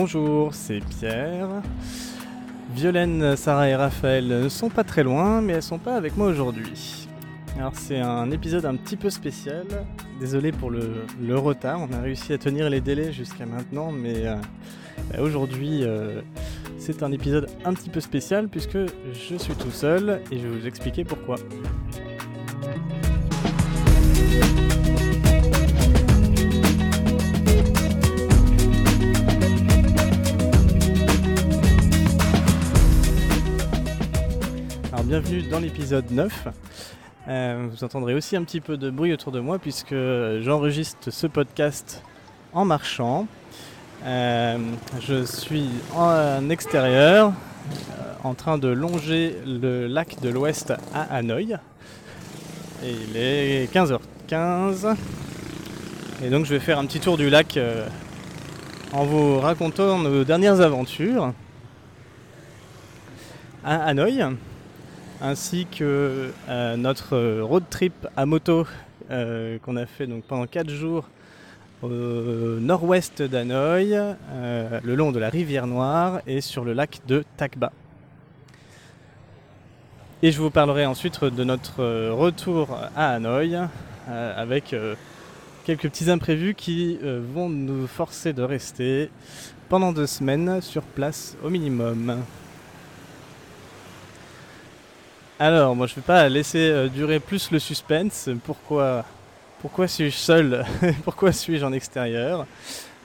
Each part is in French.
Bonjour, c'est Pierre. Violaine, Sarah et Raphaël ne sont pas très loin, mais elles sont pas avec moi aujourd'hui. Alors c'est un épisode un petit peu spécial. Désolé pour le, retard, on a réussi à tenir les délais jusqu'à maintenant, mais euh, aujourd'hui euh, c'est un épisode un petit peu spécial puisque je suis tout seul et je vais vous expliquer pourquoi. Bienvenue dans l'épisode 9. Euh, vous entendrez aussi un petit peu de bruit autour de moi puisque j'enregistre ce podcast en marchant. Euh, je suis en extérieur euh, en train de longer le lac de l'Ouest à Hanoï. Il est 15h15. Et donc je vais faire un petit tour du lac en vous racontant nos dernières aventures à Hanoï ainsi que euh, notre road trip à moto euh, qu'on a fait donc pendant 4 jours au nord-ouest d'Hanoï, euh, le long de la rivière Noire et sur le lac de Takba. Et je vous parlerai ensuite de notre retour à Hanoï avec quelques petits imprévus qui vont nous forcer de rester pendant deux semaines sur place au minimum. Alors, moi je ne vais pas laisser euh, durer plus le suspense. Pourquoi, suis-je seul Pourquoi suis-je en extérieur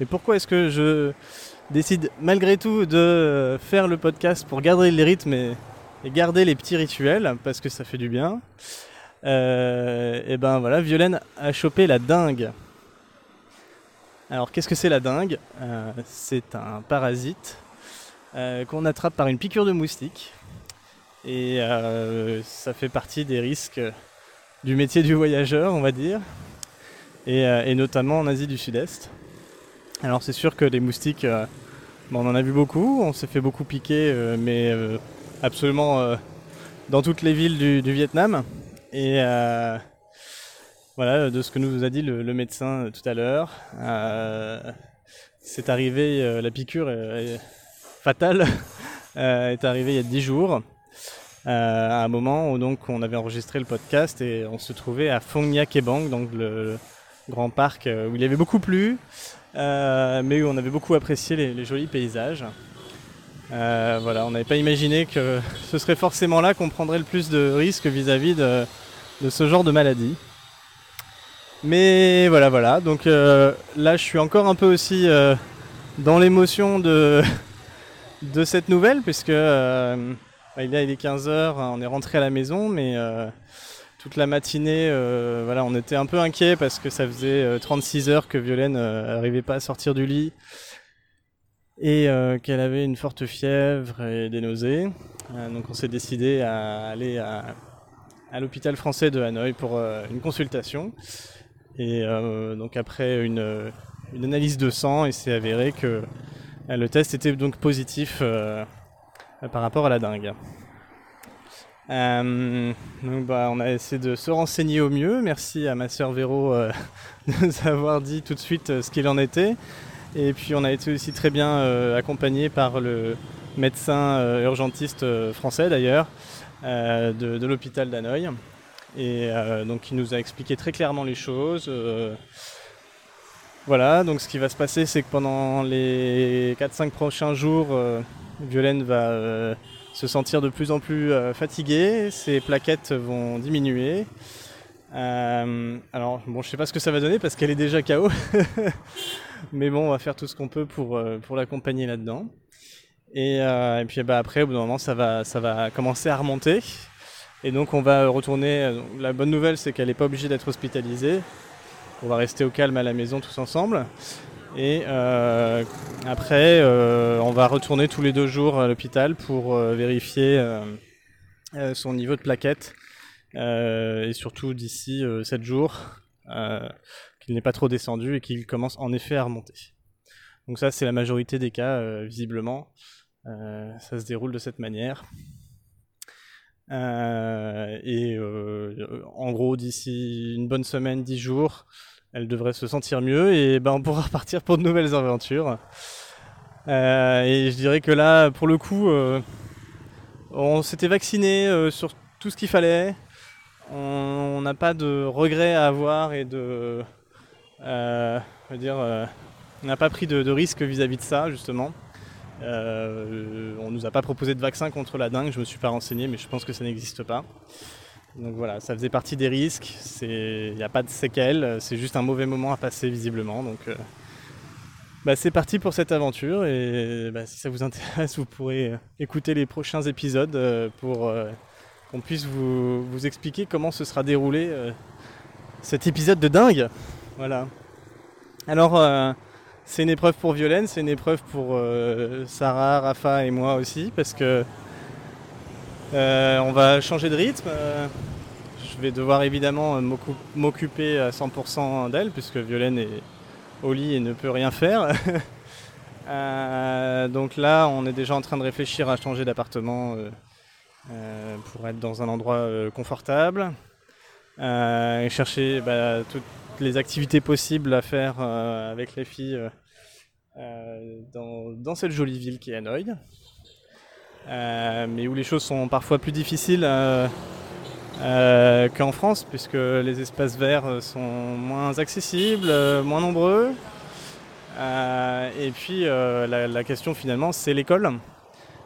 Et pourquoi est-ce que je décide malgré tout de euh, faire le podcast pour garder les rythmes et, garder les petits rituels parce que ça fait du bien euh, Et ben voilà, Violaine a chopé la dingue. Alors qu'est-ce que c'est la dingue? C'est un parasite qu'on attrape par une piqûre de moustique. Et euh, ça fait partie des risques du métier du voyageur, on va dire, et, euh, notamment en Asie du Sud-Est. Alors c'est sûr que les moustiques, euh, on en a vu beaucoup, on s'est fait beaucoup piquer, mais absolument dans toutes les villes du, Vietnam. Et voilà, de ce que nous a dit le, médecin tout à l'heure, c'est arrivé, la piqûre fatale est arrivée il y a 10 jours. Euh, à un moment où donc on avait enregistré le podcast et on se trouvait à Phong Nha Kebang, donc le, grand parc euh, où il avait beaucoup plu, euh, mais où on avait beaucoup apprécié les, jolis paysages. voilà, on n'avait pas imaginé que ce serait forcément là qu'on prendrait le plus de risques vis-à-vis de, ce genre de maladie. Mais voilà, voilà. Donc là, je suis encore un peu aussi dans l'émotion de cette nouvelle, puisque bah, il est 15h, on est rentré à la maison, mais euh, toute la matinée, euh, voilà, on était un peu inquiet parce que ça faisait 36 euh, heures que Violaine n'arrivait pas à sortir du lit et qu'elle avait une forte fièvre et des nausées. donc on s'est décidé à aller à, l'hôpital français de Hanoï pour une consultation. Et donc après une, analyse de sang, il s'est avéré que le test était donc positif par rapport à la dingue. Euh, donc bah, on a essayé de se renseigner au mieux. Merci à ma sœur Véro euh, de nous avoir dit tout de suite ce qu'il en était. Et puis on a été aussi très bien accompagné par le médecin urgentiste français d'ailleurs de, l'hôpital d'Hanoï. Et donc il nous a expliqué très clairement les choses. voilà, donc ce qui va se passer c'est que pendant les 4-5 prochains jours Violaine va euh, se sentir de plus en plus euh, fatiguée, ses plaquettes vont diminuer. Euh, alors, bon, je sais pas ce que ça va donner parce qu'elle est déjà KO. Mais bon, on va faire tout ce qu'on peut pour, l'accompagner là-dedans. Et, puis bah, après, au bout d'un moment, ça va, ça va commencer à remonter. Et donc, on va retourner. La bonne nouvelle, c'est qu'elle n'est pas obligée d'être hospitalisée. On va rester au calme à la maison tous ensemble. Et euh, après, euh, on va retourner tous les deux jours à l'hôpital pour euh, vérifier son niveau de plaquette. et surtout d'ici 7 jours, qu'il n'est pas trop descendu et qu'il commence en effet à remonter. Donc ça, c'est la majorité des cas, visiblement. ça se déroule de cette manière. et en gros, d'ici une bonne semaine, 10 jours, elle devrait se sentir mieux et ben on pourra repartir pour de nouvelles aventures. et je dirais que là, pour le coup, on s'était vacciné sur tout ce qu'il fallait. On n'a pas de regrets à avoir et de. dire, on n'a pas pris de, risques vis-à-vis de ça, justement. Euh, on nous a pas proposé de vaccin contre la dengue, je me suis pas renseigné, mais je pense que ça n'existe pas. Donc voilà, ça faisait partie des risques. Il n'y a pas de séquelles, c'est juste un mauvais moment à passer visiblement. Donc euh, bah, c'est parti pour cette aventure et bah, si ça vous intéresse, vous pourrez écouter les prochains épisodes euh, pour qu'on puisse vous, vous, expliquer comment se sera déroulé cet épisode de dingue. Voilà. Alors c'est une épreuve pour Violaine, c'est une épreuve pour euh, Sarah, Rafa et moi aussi, parce que euh, on va changer de rythme. je vais devoir évidemment m'occuper à 100% d'elle, puisque Violaine est au lit et ne peut rien faire. Euh, donc là, on est déjà en train de réfléchir à changer d'appartement pour être dans un endroit confortable. et chercher bah, toutes les activités possibles à faire avec les filles euh, dans, cette jolie ville qui est Hanoï. Euh, mais où les choses sont parfois plus difficiles euh, qu'en France, puisque les espaces verts sont moins accessibles, moins nombreux. et puis la, question finalement, c'est l'école.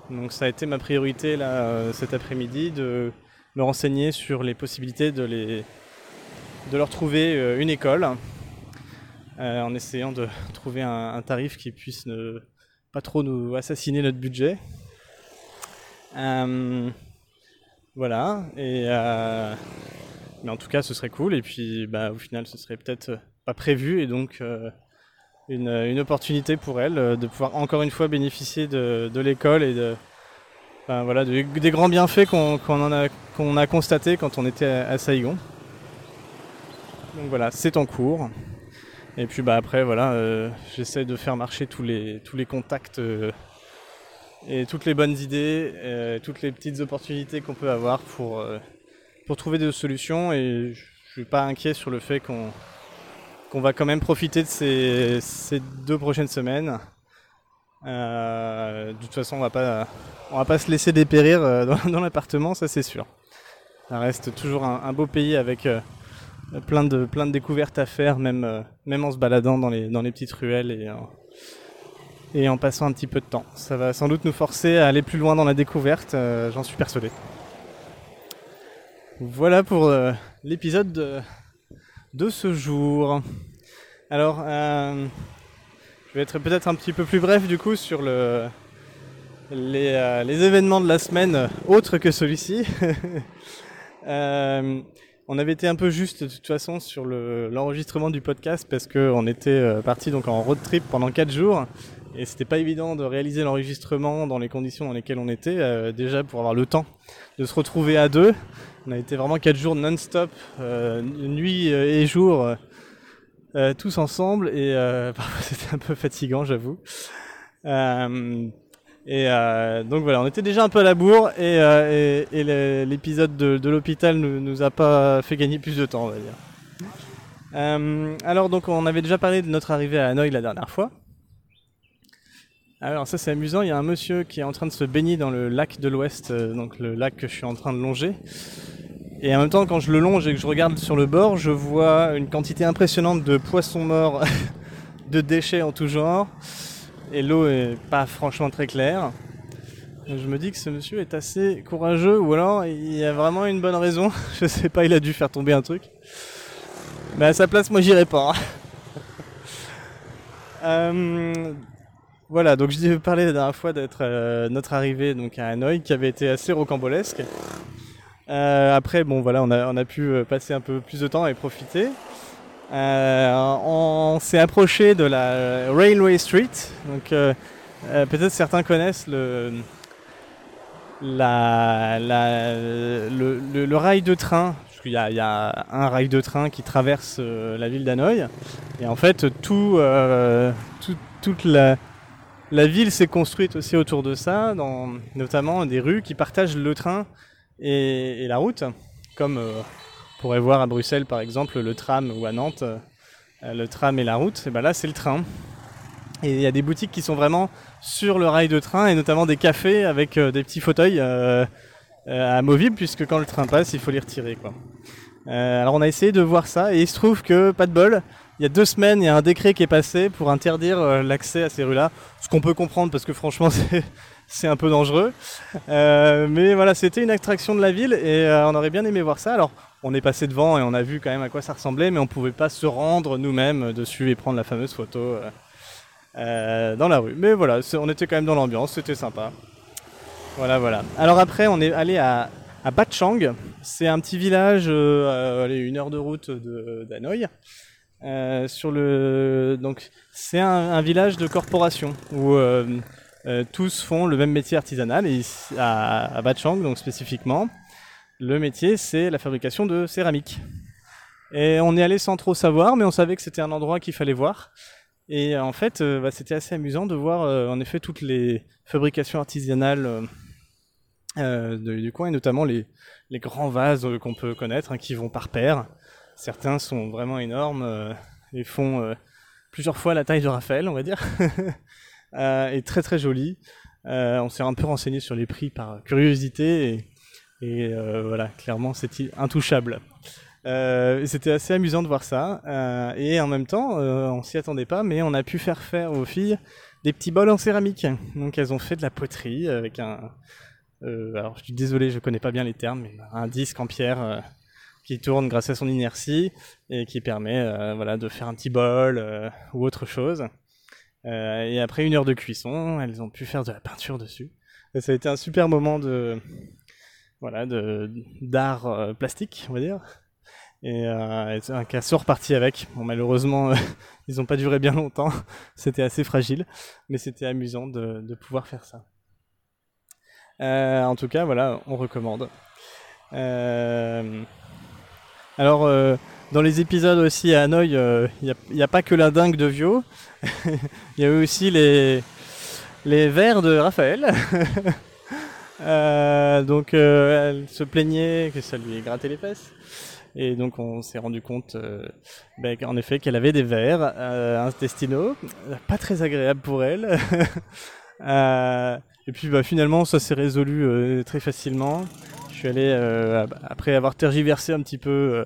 Donc ça a été ma priorité là, cet après-midi de me renseigner sur les possibilités de, les, de leur trouver une école. Euh, en essayant de trouver un, tarif qui puisse ne pas trop nous assassiner notre budget. Euh, voilà, et euh, mais en tout cas ce serait cool, et puis bah, au final ce serait peut-être pas prévu, et donc une, opportunité pour elle de pouvoir encore une fois bénéficier de, l'école et de, voilà, des grands bienfaits qu'on a, qu'on constatés quand on était à, à Saigon. Donc voilà, c'est en cours. Et puis bah après voilà, euh, j'essaie de faire marcher tous les, contacts euh, et toutes les bonnes idées, euh, toutes les petites opportunités qu'on peut avoir pour, pour trouver des solutions. Et je suis pas inquiet sur le fait qu'on va quand même profiter de ces, ces deux prochaines semaines. de toute façon, on va pas, va pas se laisser dépérir dans, l'appartement, ça c'est sûr. Ça reste toujours un beau pays avec plein de, plein de découvertes à faire, même, euh, même en se baladant dans les, dans les petites ruelles et, et en passant un petit peu de temps. Ça va sans doute nous forcer à aller plus loin dans la découverte, euh, j'en suis persuadé. Voilà pour euh, l'épisode de, ce jour. Alors, je vais être peut-être un petit peu plus bref du coup sur le, les, événements de la semaine autres que celui-ci. On avait été un peu juste de toute façon sur l'enregistrement du podcast parce qu'on était euh, parti donc en road trip pendant 4 jours et c'était pas évident de réaliser l'enregistrement dans les conditions dans lesquelles on était euh, déjà pour avoir le temps de se retrouver à deux. On a été vraiment 4 jours non-stop, euh, nuit et jour, tous ensemble et c'était un peu fatigant j'avoue. Et euh, donc voilà, on était déjà un peu à la bourre et, euh, l'épisode de, l'hôpital ne nous, a pas fait gagner plus de temps, on va dire. Euh, alors donc on avait déjà parlé de notre arrivée à Hanoï la dernière fois. Alors ça c'est amusant, il y a un monsieur qui est en train de se baigner dans le lac de l'Ouest, donc le lac que je suis en train de longer. Et en même temps quand je le longe et que je regarde sur le bord, je vois une quantité impressionnante de poissons morts, de déchets en tout genre et l'eau est pas franchement très claire. Je me dis que ce monsieur est assez courageux ou alors il y a vraiment une bonne raison. Je sais pas, il a dû faire tomber un truc. Mais à sa place, moi j'irai pas. euh, voilà, donc je parlé la dernière fois d'être euh, notre arrivée donc à Hanoï qui avait été assez rocambolesque. Euh, après, bon voilà, on a, on a pu euh, passer un peu plus de temps et profiter. On s'est approché de la Railway Street. Donc, peut-être certains connaissent le, la, le, rail de train. Qu'il y, y, a un rail de train qui traverse la ville d'Hanoï. Et en fait, tout, toute la, la ville s'est construite aussi autour de ça, notamment des rues qui partagent le train et, la route, comme on pourrait voir à Bruxelles par exemple le tram ou à Nantes, euh, le tram et la route, et ben là c'est le train. Et il y a des boutiques qui sont vraiment sur le rail de train et notamment des cafés avec des petits fauteuils amovibles puisque quand le train passe, il faut les retirer. Alors on a essayé de voir ça et il se trouve que, pas de bol, il y a deux semaines, il y a un décret qui est passé pour interdire l'accès à ces rues-là. Ce qu'on peut comprendre parce que franchement, c'est un peu dangereux. Euh, mais voilà, c'était une attraction de la ville et euh, on aurait bien aimé voir ça. Alors, on est passé devant et on a vu quand même à quoi ça ressemblait, mais on pouvait pas se rendre nous-mêmes dessus et prendre la fameuse photo euh, dans la rue. Mais voilà, on était quand même dans l'ambiance, c'était sympa. Voilà, voilà. Alors après, on est allé à, à Batchang. C'est un petit village, allez, une heure de route d'Hanoï. Le donc c'est un, village de corporation où euh, tous font le même métier artisanal et à, à Bachang, donc spécifiquement, le métier c'est la fabrication de céramique. Et on est allé sans trop savoir, mais on savait que c'était un endroit qu'il fallait voir. Et en fait, euh, bah, c'était assez amusant de voir euh, en effet toutes les fabrications artisanales du coin, et notamment les, grands vases qu'on peut connaître, hein, qui vont par paire. Certains sont vraiment énormes et font plusieurs fois la taille de Raphaël, on va dire. euh, est très très joli. Euh, on s'est un peu renseigné sur les prix par curiosité et, et euh, voilà, clairement c'est intouchable. Euh, c'était assez amusant de voir ça euh, et en même temps euh, on s'y attendait pas mais on a pu faire faire aux filles des petits bols en céramique donc elles ont fait de la poterie avec un alors je suis désolé je connais pas bien les termes mais un disque en pierre qui tourne grâce à son inertie et qui permet voilà de faire un petit bol ou autre chose euh, et après une heure de cuisson, elles ont pu faire de la peinture dessus. Et ça a été un super moment de voilà de d'art euh, plastique, on va dire. Et euh, un casseur parti avec. Malheureusement, ils n'ont pas duré bien longtemps. c'était assez fragile, mais c'était amusant de, pouvoir faire ça. Euh, en tout cas, voilà, on recommande. Euh, alors, euh, dans les épisodes aussi à Hanoï, il n'y a, a, pas que la dingue de Vio. il y a eu aussi les, les vers de Raphaël. euh, donc euh, elle se plaignait que ça lui grattait les fesses. Et donc on s'est rendu compte euh, ben, en effet qu'elle avait des vers euh, intestinaux, pas très agréable pour elle. Euh, et puis bah, finalement ça s'est résolu euh, très facilement. Je suis allé, après avoir tergiversé un petit peu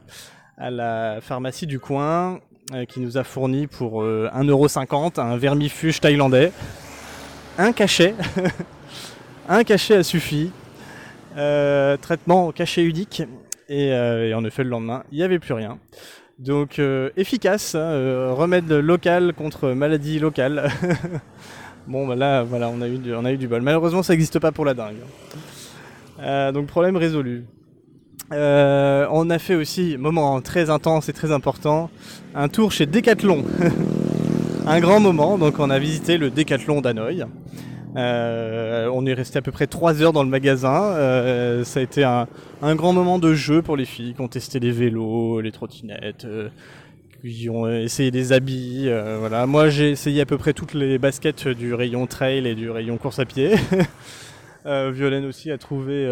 à la pharmacie du coin, euh, qui nous a fourni pour euh, 1,50€ un vermifuge thaïlandais. Un cachet. un cachet a suffi. Euh, traitement cachet unique. Et, euh, et, en effet, le lendemain, il n'y avait plus rien. Donc euh, efficace, hein, remède local contre maladie locale. bon, bah là, voilà, on a eu du, on a eu du bol. Malheureusement, ça n'existe pas pour la dingue. Donc problème résolu. Euh, on a fait aussi, moment très intense et très important, un tour chez Decathlon. un grand moment, donc on a visité le Decathlon d'Hanoï. Euh, on est resté à peu près 3 heures dans le magasin. Euh, ça a été un, un, grand moment de jeu pour les filles qui ont testé les vélos, les trottinettes, euh, qui ont essayé des habits. Euh, voilà. Moi j'ai essayé à peu près toutes les baskets du rayon trail et du rayon course à pied. Violaine aussi a trouvé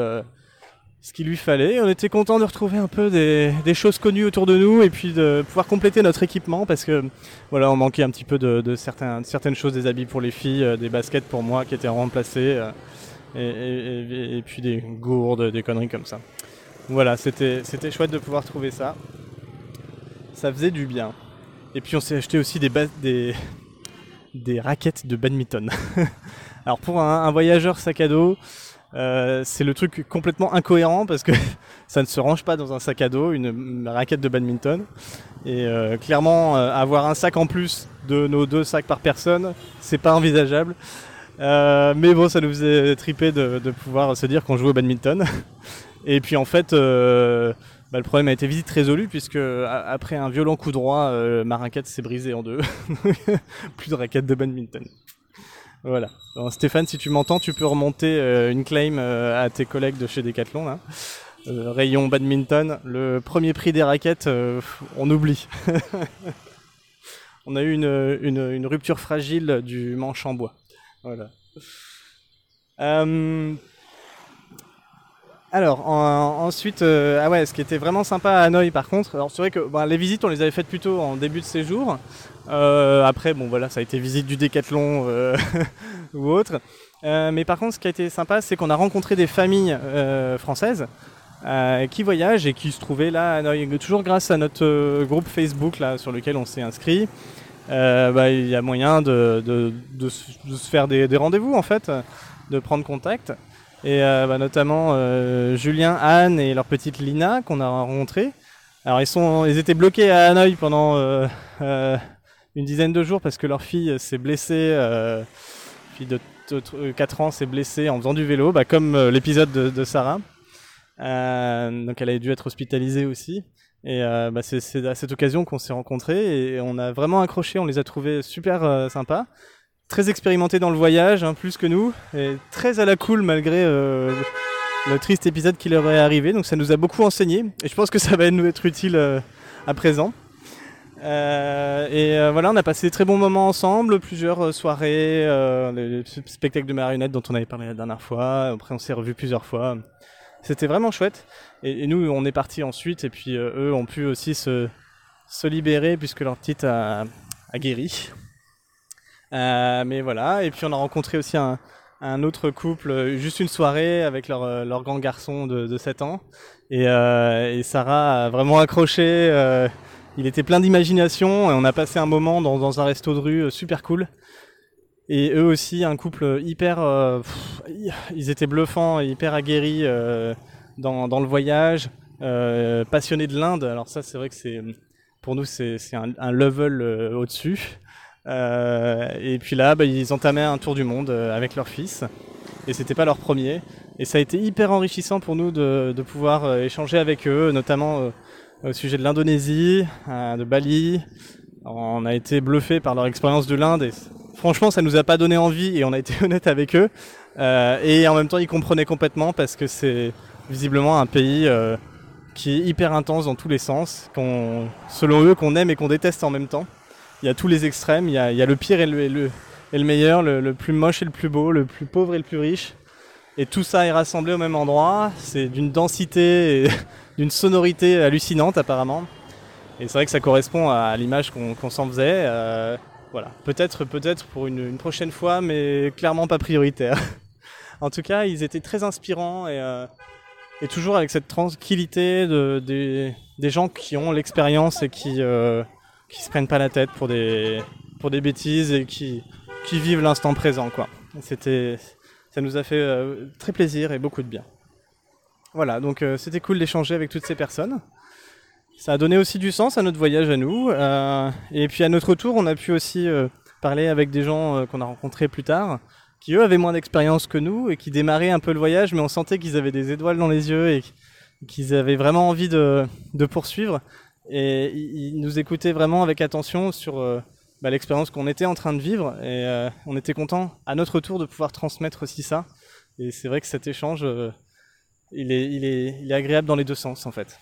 ce qu'il lui fallait. On était content de retrouver un peu des, choses connues autour de nous et puis de pouvoir compléter notre équipement parce que voilà, on manquait un petit peu de, certaines choses, des habits pour les filles, euh, des baskets pour moi qui étaient remplacés euh, et, puis des gourdes, des conneries comme ça. Voilà, c'était chouette de pouvoir trouver ça. Ça faisait du bien. Et puis on s'est acheté aussi des, des raquettes de badminton. Alors pour un, un voyageur sac à dos, euh, c'est le truc complètement incohérent parce que ça ne se range pas dans un sac à dos, une, raquette de badminton. Et euh, clairement, euh, avoir un sac en plus de nos deux sacs par personne, c'est pas envisageable. Euh, mais bon, ça nous faisait triper de, de pouvoir se dire qu'on joue au badminton. Et puis en fait, euh, bah, le problème a été vite résolu puisque après un violent coup droit, ma raquette s'est brisée en deux. Plus de raquette de badminton. Voilà. Stéphane, si tu m'entends, tu peux remonter euh, une claim euh, à tes collègues de chez Decathlon. Euh, rayon badminton, le premier prix des raquettes, on oublie. on a eu une, une, une, rupture fragile du manche en bois. Voilà. Alors ensuite, ah ouais, ce qui était vraiment sympa à Hanoï par contre, alors c'est vrai que bah, les visites on les avait faites plutôt en début de séjour. après bon voilà, ça a été visite du décathlon ou autre. mais par contre, ce qui a été sympa, c'est qu'on a rencontré des familles françaises euh, qui voyagent et qui se trouvaient là à Hanoï. Toujours grâce à notre euh, groupe Facebook là, sur lequel on s'est inscrit. Euh, bah, il y a moyen de, se faire des, des rendez-vous en fait, de prendre contact. Et bah, notamment Julien, Anne et leur petite Lina qu'on a rencontrés. Alors ils, sont, ils étaient bloqués à Hanoï pendant une dizaine de jours parce que leur fille s'est blessée, fille de 4 ans s'est blessée en faisant du vélo, bah, comme l'épisode de, de Sarah. Euh, donc elle a dû être hospitalisée aussi. Et euh, bah, c'est à cette occasion qu'on s'est rencontrés et on a vraiment accroché, on les a trouvés super euh, sympas, très expérimentés dans le voyage, hein, plus que nous, et très à la cool malgré le triste épisode qui leur est arrivé. Donc ça nous a beaucoup enseigné et je pense que ça va nous être utile à présent. et voilà, on a passé de très bons moments ensemble, plusieurs soirées, les spectacles de marionnettes dont on avait parlé la dernière fois. Après, on s'est revus plusieurs fois. C'était vraiment chouette. Et, nous, on est partis ensuite, et puis euh, eux ont pu aussi se, se libérer puisque leur petite a, a guéri. Euh, mais voilà, et puis on a rencontré aussi un, un, autre couple, juste une soirée avec leur, euh, leur grand garçon de, de 7 ans. Et, euh, et, Sarah a vraiment accroché. Euh, il était plein d'imagination et on a passé un moment dans, dans un resto de rue super cool. Et eux aussi, un couple hyper. Euh, ils étaient bluffants, hyper aguerris euh, dans, dans, le voyage, euh, passionnés de l'Inde. Alors, ça, c'est vrai que c'est. Pour nous, c'est un, un, level euh, au-dessus. Et puis là, bah, ils entamaient un tour du monde avec leur fils. Et c'était pas leur premier. Et ça a été hyper enrichissant pour nous de, de pouvoir échanger avec eux, notamment au sujet de l'Indonésie, de Bali. On a été bluffé par leur expérience de l'Inde et franchement, ça nous a pas donné envie et on a été honnête avec eux. Euh, et en même temps, ils comprenaient complètement parce que c'est visiblement un pays euh, qui est hyper intense dans tous les sens, selon eux, qu'on aime et qu'on déteste en même temps. Il y a tous les extrêmes, il y a, y a le pire et le, et le meilleur, le, le, plus moche et le plus beau, le plus pauvre et le plus riche. Et tout ça est rassemblé au même endroit. C'est d'une densité et d'une sonorité hallucinante apparemment. Et c'est vrai que ça correspond à l'image qu'on, qu'on s'en faisait. Euh, voilà, peut-être peut-être pour une, une, prochaine fois, mais clairement pas prioritaire. en tout cas, ils étaient très inspirants et, euh, et toujours avec cette tranquillité de, des, des gens qui ont l'expérience et qui euh, qui se prennent pas la tête pour des pour des bêtises et qui qui vivent l'instant présent quoi. Ça nous a fait euh, très plaisir et beaucoup de bien. Voilà, donc euh, c'était cool d'échanger avec toutes ces personnes. Ça a donné aussi du sens à notre voyage à nous. Euh, et puis à notre tour, on a pu aussi parler avec des gens qu'on a rencontrés plus tard, qui eux avaient moins d'expérience que nous et qui démarraient un peu le voyage, mais on sentait qu'ils avaient des étoiles dans les yeux et qu'ils avaient vraiment envie de, de, poursuivre. Et ils nous écoutaient vraiment avec attention sur euh, bah, l'expérience qu'on était en train de vivre. Et euh, on était content à notre tour de pouvoir transmettre aussi ça. Et c'est vrai que cet échange, euh, il, est, il, il agréable dans les deux sens en fait.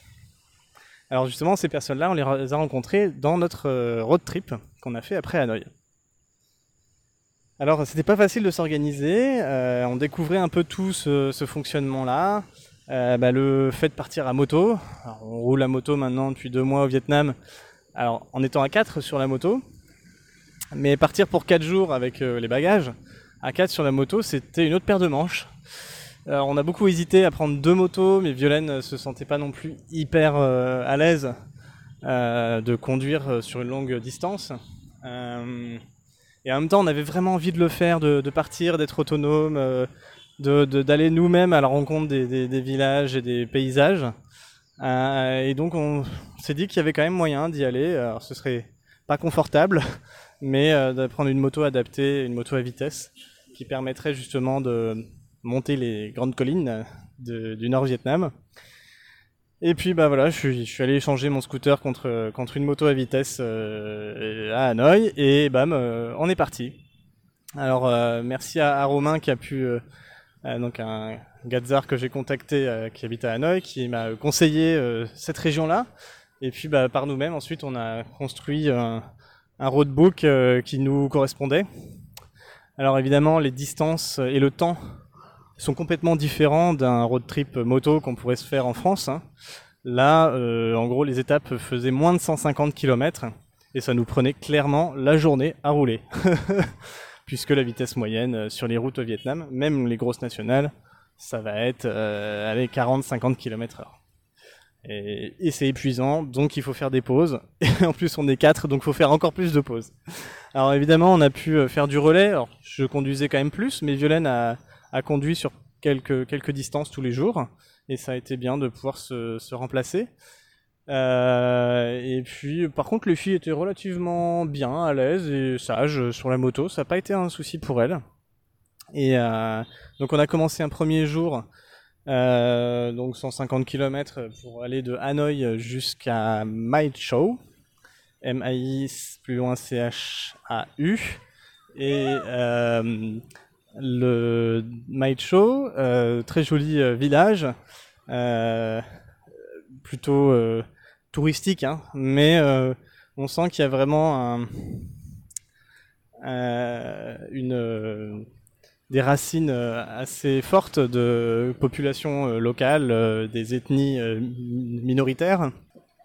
Alors justement, ces personnes-là, on les a rencontrées dans notre road trip qu'on a fait après Hanoï. Alors c'était pas facile de s'organiser, on découvrait un peu tout ce fonctionnement-là. Euh, bah, le fait de partir à moto, on roule à moto maintenant depuis deux mois au Vietnam, alors en étant à quatre sur la moto, mais partir pour quatre jours avec euh, les bagages, à quatre sur la moto, c'était une autre paire de manches. On a beaucoup hésité à prendre deux motos, mais Violaine se sentait pas non plus hyper euh, à l'aise euh, de conduire euh, sur une longue distance. Euh, et en même temps, on avait vraiment envie de le faire, de, partir, d'être autonome, euh, d'aller nous-mêmes à la rencontre des, des, des, villages et des paysages. Euh, et donc, on s'est dit qu'il y avait quand même moyen d'y aller. Alors, ce serait pas confortable, mais de prendre une moto adaptée, une moto à vitesse, qui permettrait justement de monter les grandes collines du nord Vietnam. Et puis bah voilà, je suis, je suis allé échanger mon scooter contre, contre une moto à vitesse euh, à Hanoï et bam, euh, on est parti. Alors euh, merci à, à, Romain qui a pu, euh, euh, donc un Gazar que j'ai contacté euh, qui habite à Hanoï, qui m'a conseillé cette région-là. Et puis bah, par nous-mêmes, ensuite on a construit un, roadbook qui nous correspondait. Alors évidemment, les distances et le temps sont complètement différents d'un road trip moto qu'on pourrait se faire en France. hein. Là, euh, en gros, les étapes faisaient moins de 150 km et ça nous prenait clairement la journée à rouler. Puisque la vitesse moyenne euh, sur les routes au Vietnam, même les grosses nationales, ça va être euh, allez, 40-50 km heure. Et, c'est épuisant, donc il faut faire des pauses. Et en plus, on est quatre, donc il faut faire encore plus de pauses. Alors évidemment, on a pu euh, faire du relais. Alors, je conduisais quand même plus, mais Violaine a, conduit sur quelques, distances tous les jours. Et ça a été bien de pouvoir se remplacer. Euh, et puis, par contre, filles étaient relativement bien, à l'aise et sages sur la moto. Ça n'a pas été un souci pour elles. Et euh, donc, on a commencé un premier jour, euh, donc 150 km pour aller de Hanoï jusqu'à Mai Chau. M-A-I, plus loin C-H-A-U. Et le Mai Chau, euh, très joli village, plutôt touristique, hein, mais euh, on sent qu'il y a vraiment euh, euh, des racines assez fortes de population euh, locale, euh, des ethnies mi- minoritaires.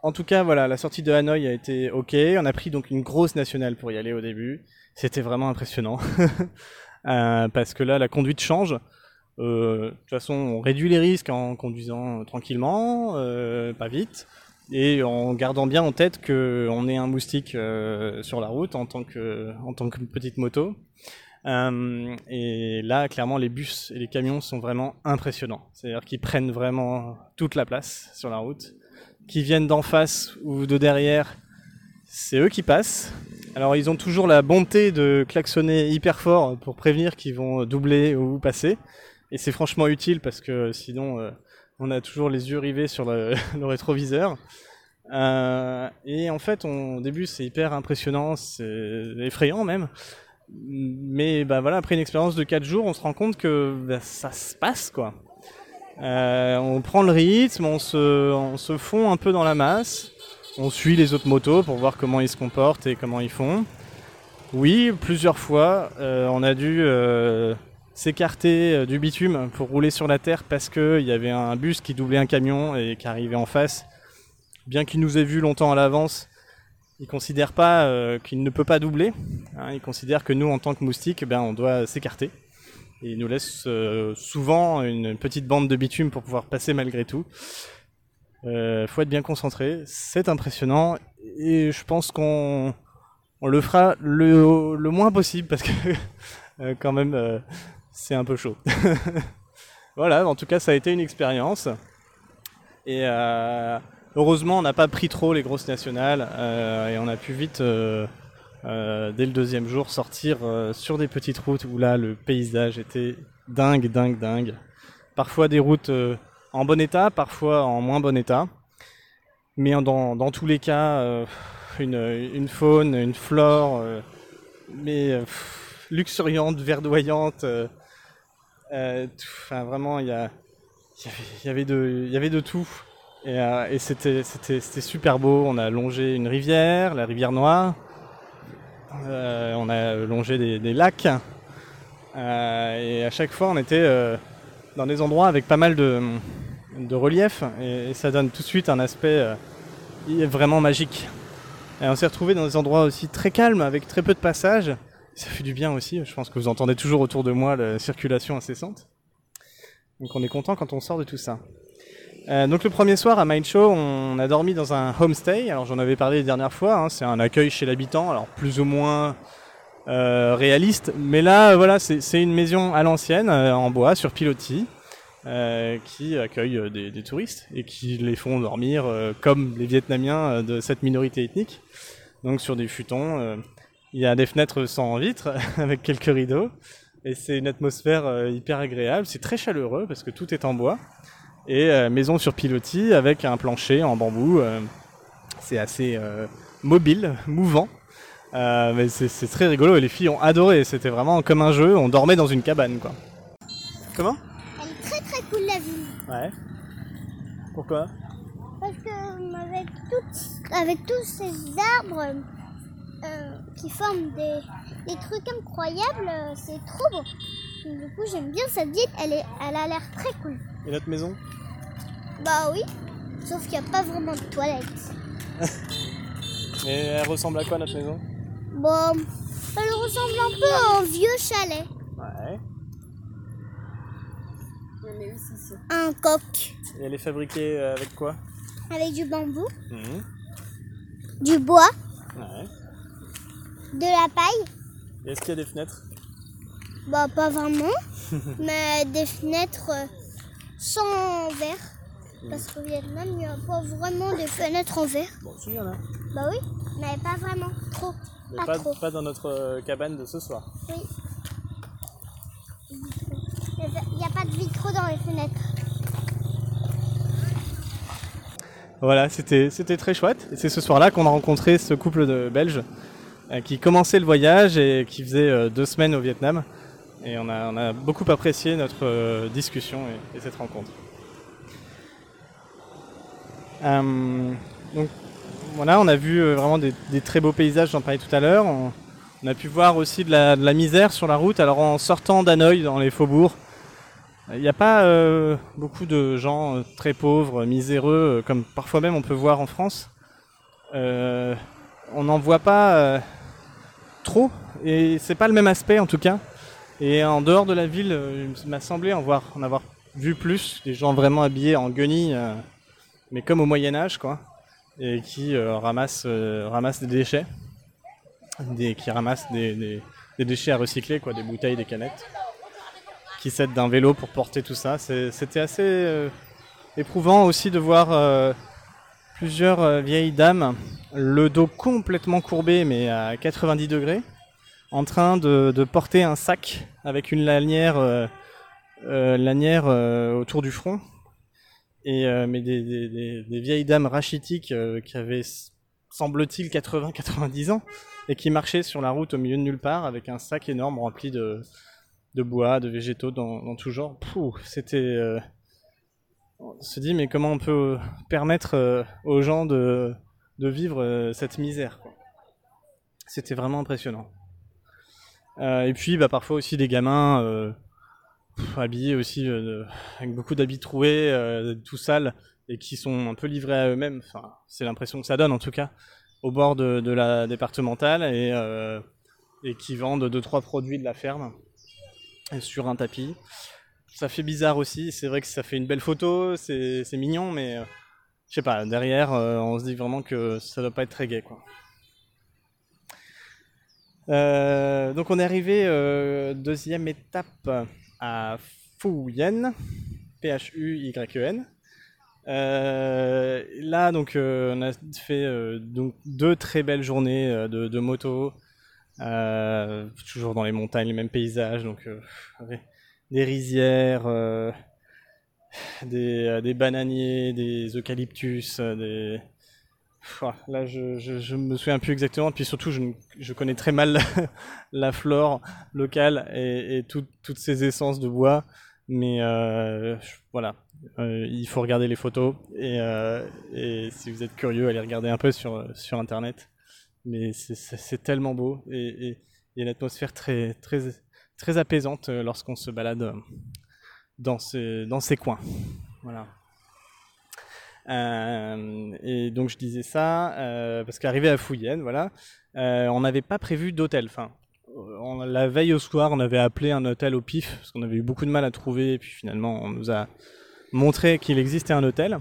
En tout cas, voilà, la sortie de Hanoï a été ok. On a pris donc une grosse nationale pour y aller au début. C'était vraiment impressionnant. Parce que là, la conduite change. De toute façon, on réduit les risques en conduisant tranquillement, pas vite, et en gardant bien en tête que on est un moustique euh, sur la route en tant que en tant que petite moto. Euh, et là, clairement, les bus et les camions sont vraiment impressionnants. C'est-à-dire qu'ils prennent vraiment toute la place sur la route. Qui viennent d'en face ou de derrière, c'est eux qui passent. Alors, ils ont toujours la bonté de klaxonner hyper fort pour prévenir qu'ils vont doubler ou passer. Et c'est franchement utile parce que sinon, euh, on a toujours les yeux rivés sur le, rétroviseur. Euh, et en fait, on- au début, c'est hyper impressionnant, c'est effrayant même. Mais bah voilà, après une expérience de 4 jours, on se rend compte que bah, ça se passe quoi. Euh, on prend le rythme, on se, on se fond un peu dans la masse, on suit les autres motos pour voir comment ils se comportent et comment ils font. Oui, plusieurs fois, euh, on a dû s'écarter euh, du bitume pour rouler sur la terre parce qu'il y avait un bus qui doublait un camion et qui arrivait en face. Bien qu'il nous ait vu longtemps à l'avance, il considère pas euh, qu'il ne peut pas doubler. hein. il considère que nous, en tant que moustiques, ben, on doit s'écarter. Et il nous laisse euh, souvent une petite bande de bitume pour pouvoir passer malgré tout. Euh, faut être bien concentré, c'est impressionnant et je pense qu'on on le fera le, le moins possible parce que quand même c'est un peu chaud. voilà, en tout cas ça a été une expérience et euh, heureusement on n'a pas pris trop les grosses nationales euh, et on a pu vite euh, dès le deuxième jour sortir sur des petites routes où là le paysage était dingue, dingue, dingue. Parfois des routes en bon état, parfois en moins bon état. Mais dans, tous les cas, une, une faune, une flore, mais luxuriante, verdoyante. Euh, Enfin, vraiment, il y, avait, de, tout. Et, euh, c'était, super beau. On a longé une rivière, la rivière Noire. Euh, on a longé des, lacs. Et à chaque fois, on était dans des endroits avec pas mal de, de relief. Et, et ça donne tout de suite un aspect vraiment magique. Et on s'est retrouvé dans des endroits aussi très calmes, avec très peu de passages. Ça fait du bien aussi. Je pense que vous entendez toujours autour de moi la circulation incessante. Donc on est content quand on sort de tout ça. Euh, donc le premier soir à Mind Show, on a dormi dans un homestay. Alors j'en avais parlé la dernière fois. hein, c'est un accueil chez l'habitant, alors plus ou moins euh, réaliste. Mais là, voilà, c'est une maison à l'ancienne, euh, en bois, sur pilotis, euh, qui accueille euh, des, des touristes et qui les font dormir euh, comme les Vietnamiens de cette minorité ethnique. Donc sur des futons. Il y a des fenêtres sans vitres avec quelques rideaux. Et c'est une atmosphère euh, hyper agréable. C'est très chaleureux parce que tout est en bois. Et euh, maison sur pilotis avec un plancher en bambou. euh, c'est assez euh, mobile, mouvant. Mais c'est très rigolo et les filles ont adoré. C'était vraiment comme un jeu. On dormait dans une cabane, quoi. Comment? Elle est très très cool la ville. Ouais. Pourquoi? Parce que avec, toutes, avec tous ces arbres euh, qui forment des, des trucs incroyables, euh, c'est trop beau. Du coup, j'aime bien cette ville, elle, est, elle a l'air très cool. Et notre maison Bah oui, sauf qu'il n'y a pas vraiment de toilettes. Et elle ressemble à quoi notre maison? Bon, elle ressemble un peu à un vieux chalet. Ouais. Un coq Et elle est fabriquée euh, avec quoi? Avec du bambou, Mhm. du bois, Ouais. De la paille. Est-ce qu'il y a des fenêtres? Bah pas vraiment, mais des fenêtres euh, sans verre. Parce qu'au Vietnam, il n'y a pas vraiment de fenêtres en verre. Bon, si, il y en a. Bah oui, mais pas vraiment. Trop. Mais Pas pas, trop. pas dans notre euh, cabane de ce soir. Oui. Il n'y a pas de vitraux dans les fenêtres. Voilà, c'était c'était très chouette. Et c'est ce soir-là qu'on a rencontré ce couple de Belges qui commençait le voyage et qui faisait euh, deux semaines au Vietnam. Et on a, beaucoup apprécié notre euh, discussion et, et cette rencontre. Euh, donc voilà, on a vu euh, vraiment des, très beaux paysages, j'en parlais tout à l'heure. On, a pu voir aussi de la, misère sur la route. Alors en sortant d'Hanoï dans les faubourgs, il n'y a pas euh, beaucoup de gens euh, très pauvres, miséreux, euh, comme parfois même on peut voir en France. Euh, on n'en voit pas euh, trop, et c'est pas le même aspect en tout cas. Et en dehors de la ville, euh, il m'a semblé en, voir, en avoir vu plus, des gens vraiment habillés en guenilles, euh, mais comme au Moyen Âge, quoi, et qui euh, ramassent, des déchets, qui ramassent des, des- des déchets à recycler, quoi, des bouteilles, des canettes qui s'aident d'un vélo pour porter tout ça. C'était assez éprouvant aussi de voir plusieurs euh, vieilles dames, le dos complètement courbé mais à 90 degrés, en train de, porter un sac avec une lanière, euh, euh, autour du front. Et, mais des, vieilles dames rachitiques qui avaient, semble-t-il, 80-90 ans et qui marchaient sur la route au milieu de nulle part avec un sac énorme rempli de, bois, de végétaux dans, dans tout genre. C'était. Euh, on se dit, mais comment on peut permettre euh, aux gens de, vivre euh, cette misère. C'était vraiment impressionnant. Euh, et puis, bah, parfois aussi des gamins euh, habillés aussi euh, avec beaucoup d'habits troués, euh, tout sales, et qui sont un peu livrés à eux-mêmes. Enfin, c'est l'impression que ça donne en tout cas, au bord de, la départementale, et, euh, et qui vendent deux trois produits de la ferme sur un tapis. Ça fait bizarre aussi, c'est vrai que ça fait une belle photo, c'est mignon, mais euh, je sais pas, derrière, euh, on se dit vraiment que ça doit pas être très gai, quoi. Euh, donc on est arrivé, euh, deuxième étape, à Phu Yen, P-H-U-Y-E-N. Là, donc, on a fait donc, deux très belles journées de, moto, toujours dans les montagnes, les mêmes paysages, donc des rizières, euh, des, euh, des bananiers, des eucalyptus, euh, des... Là, je, me souviens plus exactement, puis surtout, je, connais très mal la flore locale et, et tout- toutes ces essences de bois, mais voilà, il faut regarder les photos et, si vous êtes curieux, allez regarder un peu sur, internet. Mais c'est- tellement beau et et il y a une atmosphère très, très, très apaisante euh, lorsqu'on se balade euh, dans ces, dans ces coins. Voilà. Euh, et donc je disais ça parce qu'arrivé à Fouillenne, voilà, on n'avait pas prévu d'hôtel. Enfin, la veille au soir, on avait appelé un hôtel au pif parce qu'on avait eu beaucoup de mal à trouver. Et puis finalement, on nous a montré qu'il existait un hôtel.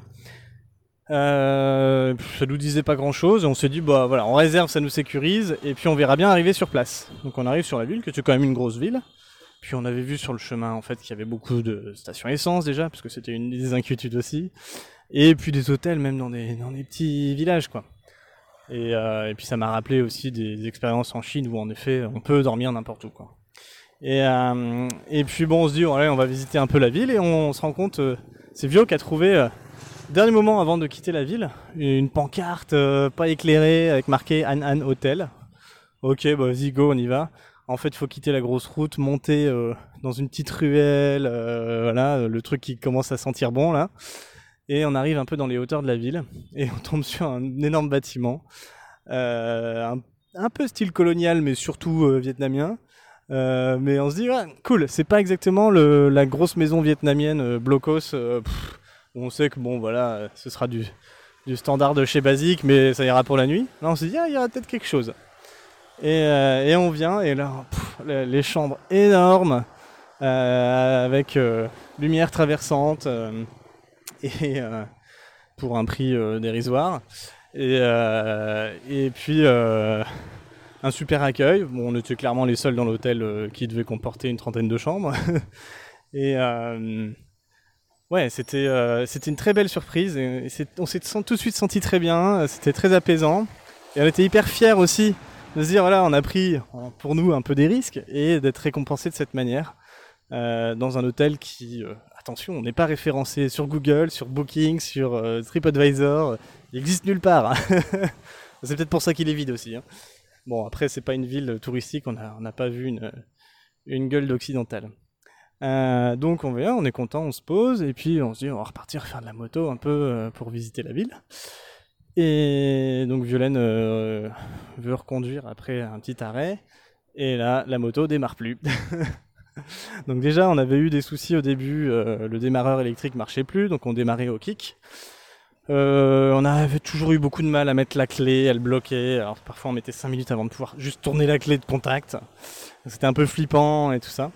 Euh, ça nous disait pas grand chose. On s'est dit, bah voilà, on réserve, ça nous sécurise, et puis on verra bien arriver sur place. Donc on arrive sur la ville, qui est quand même une grosse ville. Puis on avait vu sur le chemin en fait qu'il y avait beaucoup de stations essence déjà, parce que c'était une des inquiétudes aussi. Et puis des hôtels même dans des, dans des petits villages quoi. Et, euh, et puis ça m'a rappelé aussi des expériences en Chine où en effet on peut dormir n'importe où quoi. Et, euh, et puis bon on se dit ouais, on va visiter un peu la ville et on, se rend compte, euh, c'est Vio qui a trouvé dernier moment avant de quitter la ville une pancarte euh, pas éclairée avec marqué An An Hotel. Ok bah vas-y go on y va. En fait, il faut quitter la grosse route, monter euh, dans une petite ruelle, euh, voilà, le truc qui commence à sentir bon là. Et on arrive un peu dans les hauteurs de la ville et on tombe sur un énorme bâtiment, un, peu style colonial mais surtout vietnamien, mais on se dit, cool, c'est pas exactement la grosse maison vietnamienne blocos. On sait que bon, voilà, ce sera du, standard de chez Basique, mais ça ira pour la nuit. Là, on se dit, ah, il y aura peut-être quelque chose. Et, euh, on vient, et là, les, chambres énormes, euh, avec euh, lumière traversante, et pour un prix dérisoire. Et, puis un super accueil. Bon, on était clairement les seuls dans l'hôtel qui devait comporter une trentaine de chambres. et ouais, c'était euh, c'était une très belle surprise. On s'est tout de suite senti très bien. C'était très apaisant. Et on était hyper fiers aussi de se dire voilà, on a pris euh, pour nous un peu des risques et d'être récompensé de cette manière euh, dans un hôtel qui, euh, attention, on n'est pas référencé sur Google, sur Booking, sur euh, TripAdvisor. Il existe nulle part. hein. c'est peut-être pour ça qu'il est vide aussi. hein. Bon, après, c'est pas une ville touristique, on n'a on n'a pas vu une, une gueule d'occidental. Euh, donc on vient, on est content, on se pose, et puis on se dit on va repartir faire de la moto un peu euh, pour visiter la ville. Et donc Violaine euh, veut reconduire après un petit arrêt, et là la moto démarre plus. donc déjà on avait eu des soucis au début, le démarreur électrique marchait plus, donc on démarrait au kick. On avait toujours eu beaucoup de mal à mettre la clé, elle bloquait. Alors parfois on mettait 5 minutes avant de pouvoir juste tourner la clé de contact. C'était un peu flippant et tout ça.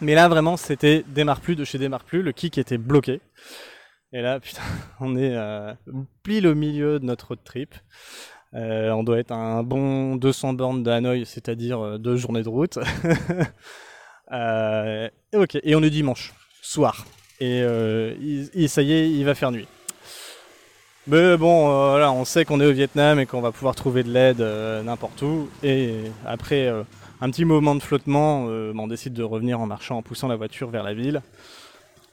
Mais là vraiment c'était démarre plus de chez démarre plus, le kick était bloqué. Et là putain, on est euh, pile au milieu de notre road trip. Euh, on doit être un bon 200 bornes de Hanoï, c'est-à-dire euh, deux journées de route. Et ok, et on est dimanche soir. Et, ça y est, il va faire nuit. Mais bon, euh, voilà, on sait qu'on est au Vietnam et qu'on va pouvoir trouver de l'aide euh, n'importe où. Et après euh, un petit moment de flottement, euh, on décide de revenir en marchant, en poussant la voiture vers la ville.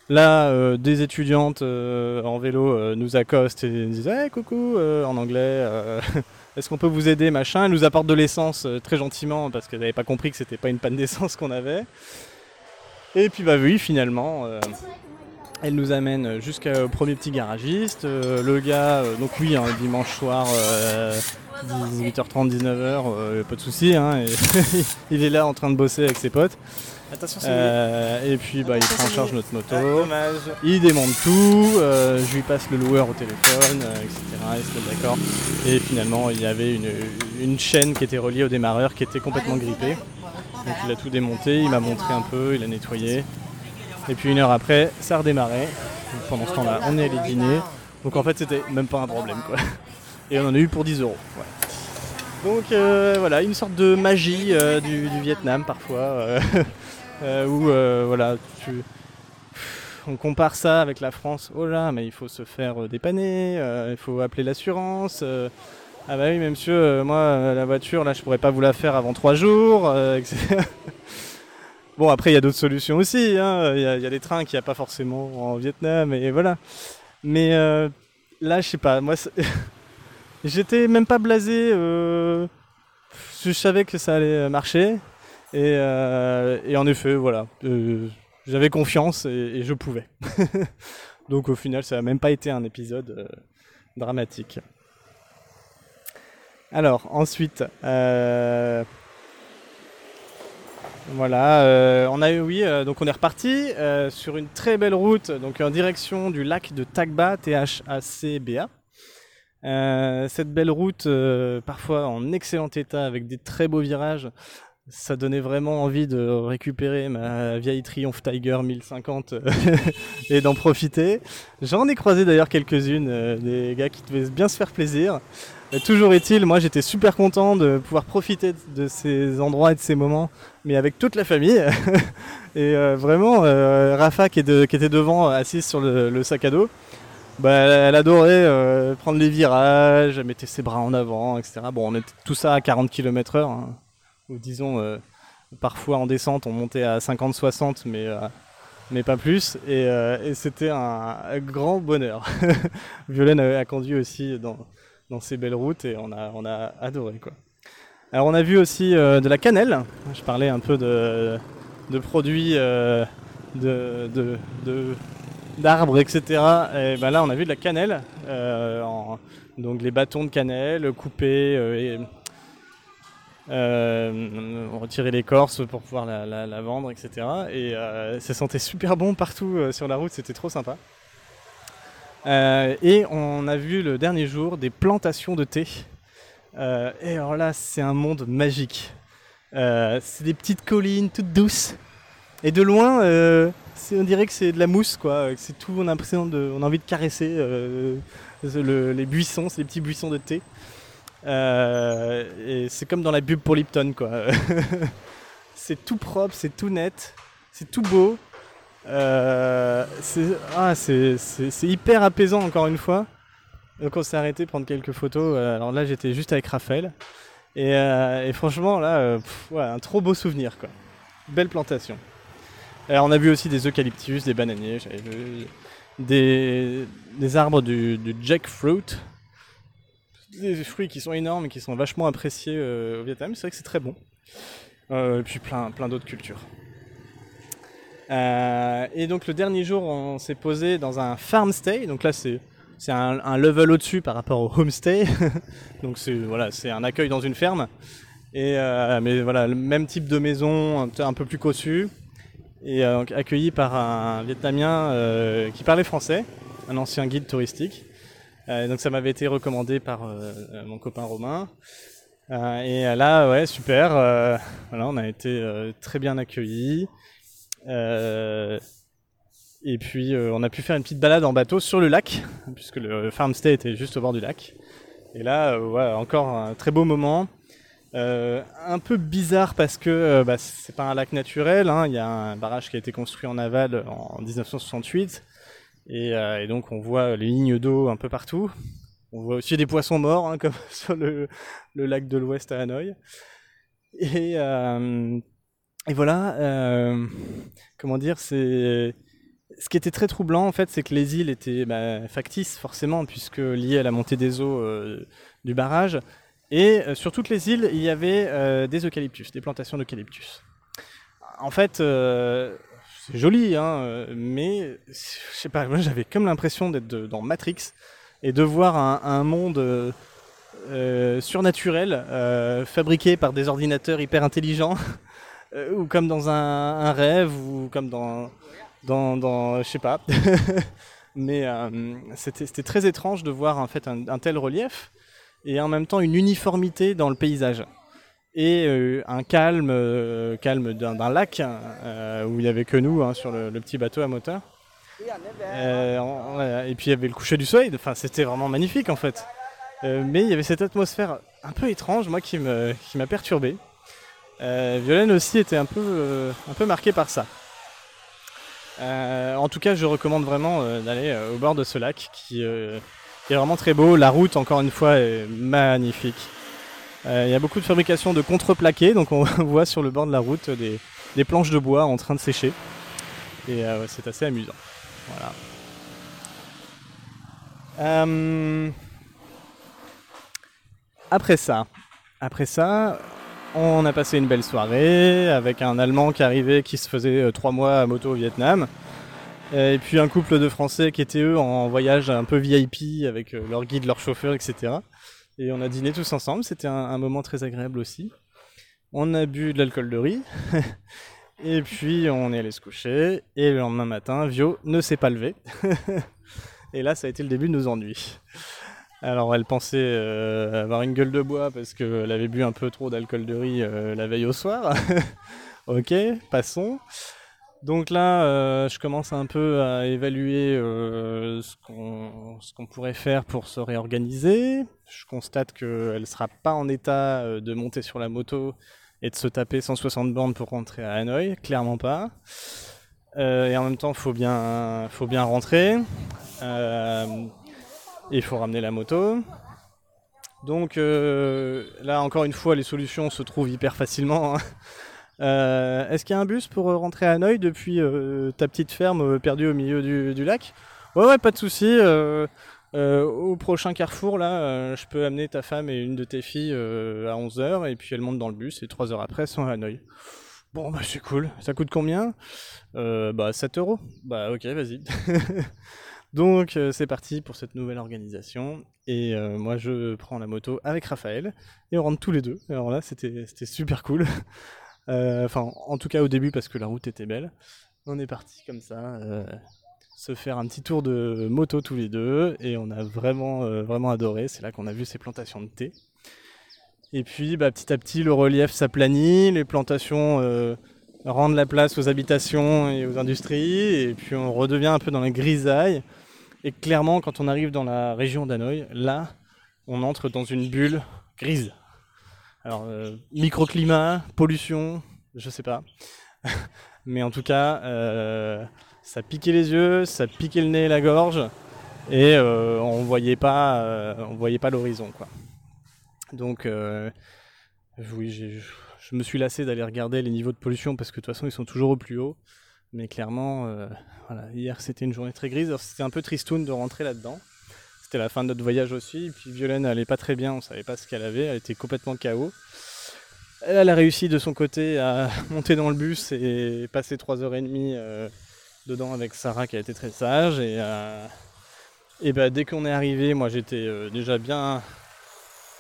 Là, des étudiantes en vélo nous accostent et nous disent hey, coucou en anglais. Est-ce qu'on peut vous aider machin? Elles nous apportent de l'essence très gentiment parce qu'elles n'avaient pas compris que c'était pas une panne d'essence qu'on avait. Et puis bah oui, finalement, elle nous amène jusqu'au premier petit garagiste. Euh, le gars, euh, donc oui, un dimanche soir, euh, 18h30, 19h, euh, pas de souci. Hein, et il est là en train de bosser avec ses potes. Attention, c'est Euh, et puis bah, il prend en charge notre moto. Il démonte tout, euh, je lui passe le loueur au téléphone, euh, etc. Il se met d'accord. Et finalement, il y avait une, une chaîne qui était reliée au démarreur qui était complètement grippée. Donc il a tout démonté, il m'a montré un peu, il a nettoyé. Et puis une heure après, ça. Donc, pendant ce temps-là, on est allé dîner. Donc en fait, c'était même pas un problème quoi. Et on en a eu pour 10 euros. Donc euh, voilà, une sorte de magie euh, du, Vietnam parfois. euh, euh, où voilà, tu, on compare ça avec la France. Oh là, mais il faut se faire dépanner, il faut appeler l'assurance. ah bah oui, mais monsieur, moi, la voiture, là, je pourrais pas vous la faire avant trois jours, etc. bon, après, il y a d'autres solutions aussi. hein. Il y, a- des trains qu'il n'y a pas forcément en Vietnam, et voilà. Mais euh, là, je sais pas, moi, j'étais même pas blasé. euh, Je savais que ça allait marcher. Et, euh, et en effet, voilà. euh, j'avais confiance et, je pouvais. Donc au final, ça n'a même pas été un épisode dramatique. Alors ensuite, voilà, euh, on a eu oui, euh, donc on est reparti euh, sur une très belle route, donc en direction du lac de Tagba, T-H-A-C-B-A. Euh, cette belle route, euh, parfois en excellent état, avec des très beaux virages, ça donnait vraiment envie de récupérer ma vieille Triumph Tiger 1050 euh, et d'en profiter. J'en ai croisé d'ailleurs quelques-unes, des gars qui devaient bien se faire plaisir. Toujours est-il, moi j'étais super content de pouvoir profiter de ces endroits et de ces moments, mais avec toute la famille. et euh, vraiment, euh, Rafa qui, était devant, assise sur le, sac à dos, bah, elle adorait euh, prendre les virages, elle mettait ses bras en avant, etc. Bon, on était tout ça à 40 km/h, hein, ou disons, parfois en descente, on montait à 50-60, mais, mais pas plus, et, c'était un, un grand bonheur. Violaine a, a conduit aussi dans, dans ces belles routes, et on a, on a adoré. Quoi. Alors, on a vu aussi euh, de la cannelle, je parlais un peu de, de produits euh, de, d'arbres, etc. Et ben là, on a vu de la cannelle, euh, donc les bâtons de cannelle coupés et on retirait l'écorce pour pouvoir la, vendre, etc. Et ça sentait super bon partout sur la route, c'était trop sympa. Et on a vu le dernier jour des plantations de thé. et alors là, c'est un monde magique. c'est des petites collines toutes douces. Et de loin, on dirait que c'est de la mousse, quoi. C'est tout, on a l'impression de, on a envie de caresser euh, les buissons, c'est les petits buissons de thé. Euh, et c'est comme dans la pub pour Lipton, quoi. c'est tout propre, c'est tout net, c'est tout beau. Euh, ah, c'est hyper apaisant, encore une fois. Donc on s'est arrêté prendre quelques photos. Alors là, j'étais juste avec Raphaël. Et, franchement, là, un trop beau souvenir, quoi. Belle plantation. Alors, on a vu aussi des eucalyptus, des bananiers, des, arbres du, jackfruit. Des fruits qui sont énormes et qui sont vachement appréciés euh, au Vietnam. C'est vrai que c'est très bon. Euh, et puis plein, plein d'autres cultures. Euh, et donc le dernier jour, on s'est posé dans un farmstay. Donc là, c'est c'est un, level au-dessus par rapport au homestay. donc c'est voilà, c'est un accueil dans une ferme. Et mais voilà, le même type de maison, un, peu plus cossu et euh, accueilli par un Vietnamien euh, qui parlait français, un ancien guide touristique. Euh, donc ça m'avait été recommandé par mon copain Romain. et là, ouais, super. voilà, on a été très bien accueillis. Et puis on a pu faire une petite balade en bateau sur le lac, puisque le farmstay était juste au bord du lac. Et là, ouais, encore un très beau moment. Euh, un peu bizarre parce que euh, bah, c'est pas un lac naturel, hein. il y a un barrage qui a été construit en aval en 1968 euh, et, donc on voit les lignes d'eau un peu partout. On voit aussi des poissons morts hein, comme sur le, lac de l'Ouest à Hanoï. Et, et voilà, comment dire, c'est ce qui était très troublant en fait, c'est que les îles étaient bah, factices forcément puisque liées à la montée des eaux du barrage et euh, sur toutes les îles, il y avait euh, des eucalyptus, des plantations d'eucalyptus. En fait, euh, c'est joli, hein, mais je sais pas, moi j'avais comme l'impression d'être dans Matrix et de voir un, monde surnaturel fabriqué par des ordinateurs hyper intelligents, ou comme dans un, rêve, ou comme dans, dans, je sais pas. mais c'était très étrange de voir en fait un tel relief et en même temps une uniformité dans le paysage et euh, un calme, euh, calme d'un lac euh, où il n'y avait que nous hein, sur le, petit bateau à moteur. et puis il y avait le coucher du soleil, enfin, c'était vraiment magnifique en fait. mais il y avait cette atmosphère un peu étrange, moi, qui m'a qui perturbé. Violaine aussi était un peu, un peu marquée par ça. en tout cas, je recommande vraiment d'aller au bord de ce lac qui est vraiment très beau. La route, encore une fois, est magnifique. Euh, il y a beaucoup de fabrication de contreplaqués, donc on voit sur le bord de la route des, planches de bois en train de sécher. Et euh, c'est assez amusant. Voilà. Euh, après ça, après ça, on a passé une belle soirée avec un Allemand qui arrivait, qui se faisait trois mois à moto au Vietnam. Euh, et puis un couple de Français qui étaient eux en voyage un peu VIP avec euh, leur guide, leur chauffeur, etc. Et on a dîné tous ensemble, c'était un, moment très agréable aussi. On a bu de l'alcool de riz, et puis on est allé se coucher, et le lendemain matin, Vio ne s'est pas levé. et là, ça a été le début de nos ennuis. Alors elle pensait euh, avoir une gueule de bois parce qu'elle avait bu un peu trop d'alcool de riz la veille au soir. ok, passons. Donc là, euh, je commence un peu à évaluer euh, ce qu'on pourrait faire pour se réorganiser. Je constate qu'elle ne sera pas en état euh, de monter sur la moto et de se taper 160 bornes pour rentrer à Hanoï, clairement pas. et en même temps, il faut bien, faut bien rentrer. Il faut ramener la moto. Donc là, encore une fois, les solutions se trouvent hyper facilement. Hein. Euh, est-ce qu'il y a un bus pour euh, rentrer à Hanoï depuis euh, ta petite ferme perdue au milieu du, lac? Ouais, ouais, pas de souci. au prochain carrefour, là, je peux amener ta femme et une de tes filles à 11h et puis elles montent dans le bus et 3 heures après, elles sont à Hanoï. Bon, bah c'est cool. Ça coûte combien? Bah 7 euros. Bah ok, vas-y. Donc c'est parti pour cette nouvelle organisation. Et moi je prends la moto avec Raphaël et on rentre tous les deux. Alors là c'était super cool. Enfin en tout cas au début parce que la route était belle. On est parti comme ça se faire un petit tour de moto tous les deux et on a vraiment, euh, adoré. C'est là qu'on a vu ces plantations de thé. Et puis bah, petit à petit, le relief s'aplanit, les plantations euh, rendent la place aux habitations et aux industries, et puis on redevient un peu dans la grisaille. Et clairement, quand on arrive dans la région d'Hanoï, là, on entre dans une bulle grise. Alors, euh, microclimat, pollution, je sais pas. Mais en tout cas, ça piquait les yeux, ça piquait le nez et la gorge, et euh, on voyait pas, euh, on voyait pas l'horizon, quoi. Donc, euh, oui, je me suis lassé d'aller regarder les niveaux de pollution parce que de toute façon ils sont toujours au plus haut. Mais clairement, voilà, hier c'était une journée très grise. C'était un peu tristoun de rentrer là-dedans. C'était la fin de notre voyage aussi. Et puis Violaine allait pas très bien, on savait pas ce qu'elle avait, elle était complètement KO. Elle, a réussi de son côté à monter dans le bus et passer 3h30 dedans avec Sarah qui a été très sage. Et, euh, et bah, dès qu'on est arrivé, moi j'étais euh, déjà bien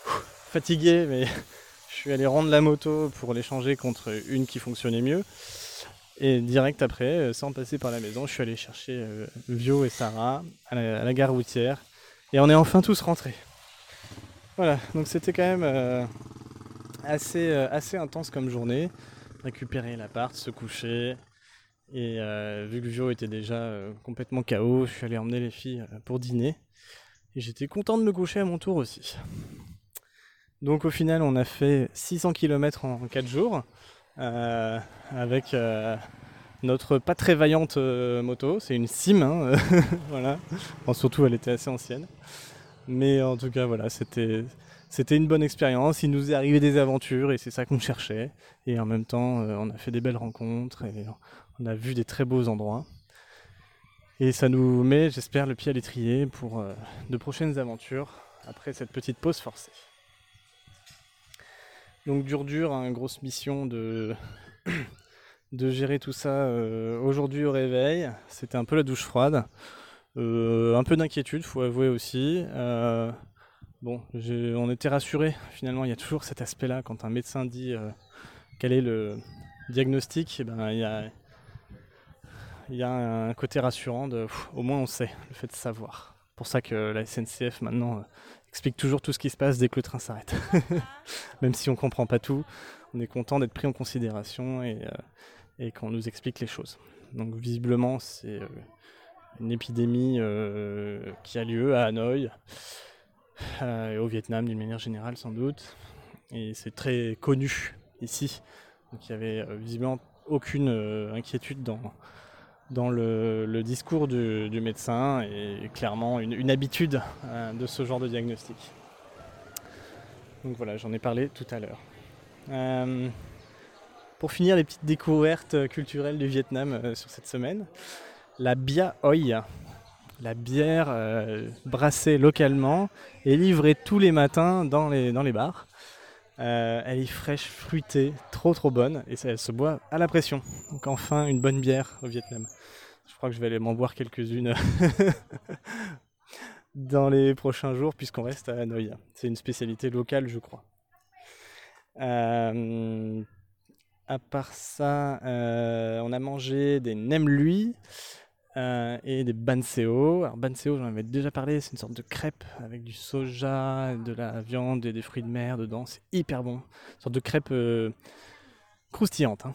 fatigué, mais je suis allé rendre la moto pour l'échanger contre une qui fonctionnait mieux. Et direct après, euh, sans passer par la maison, je suis allé chercher Vio et Sarah à la, gare routière. Et on est enfin tous rentrés. Voilà, donc c'était quand même assez, assez intense comme journée. Récupérer l'appart, se coucher, et euh, vu que Vio était déjà euh, complètement KO, je suis allé emmener les filles euh, pour dîner. Et j'étais content de me coucher à mon tour aussi. Donc au final, on a fait 600 km en 4 jours. Avec notre pas très vaillante moto. C'est une Sim, hein, voilà. surtout, elle était assez ancienne. Mais en tout cas, voilà, c'était c'était une bonne expérience. Il nous est arrivé des aventures et c'est ça qu'on cherchait. Et en même temps, on a fait des belles rencontres et on a vu des très beaux endroits. Et ça nous met, j'espère, le pied à l'étrier pour euh, de prochaines aventures après cette petite pause forcée. Donc dur dur, une hein, grosse mission de, de gérer tout ça euh, aujourd'hui au réveil. C'était un peu la douche froide. Euh, un peu d'inquiétude, faut avouer aussi. bon, on était rassurés. Finalement, il y a toujours cet aspect-là quand un médecin dit quel est le diagnostic. Eh ben, il y a, il y a un côté rassurant de au moins on sait, le fait de savoir. Pour ça que la SNCF maintenant euh, explique toujours tout ce qui se passe dès que le train s'arrête. Même si on comprend pas tout, on est content d'être pris en considération et, euh, qu'on nous explique les choses. Donc visiblement c'est euh, une épidémie qui a lieu à Hanoï et au Vietnam d'une manière générale sans doute. Et c'est très connu ici. Donc il y avait visiblement aucune inquiétude dans, dans le, discours du, médecin et clairement une, habitude euh, de ce genre de diagnostic. Donc voilà, j'en ai parlé tout à l'heure. Euh, pour finir les petites découvertes culturelles du Vietnam euh, sur cette semaine, la Bia Hoi, la bière brassée localement et livrée tous les matins dans les, dans les bars. Euh, elle est fraîche, fruitée, trop trop bonne et ça, elle se boit à la pression. Donc enfin une bonne bière au Vietnam. Je crois que je vais aller m'en boire quelques-unes dans les prochains jours puisqu'on reste à Hanoï. C'est une spécialité locale je crois. Euh, à part ça, euh, on a mangé des nem lui. Euh, et des banseo. Alors banseo, j'en avais déjà parlé, c'est une sorte de crêpe avec du soja, de la viande et des fruits de mer dedans. C'est hyper bon. Une sorte de crêpe euh, croustillante. Hein.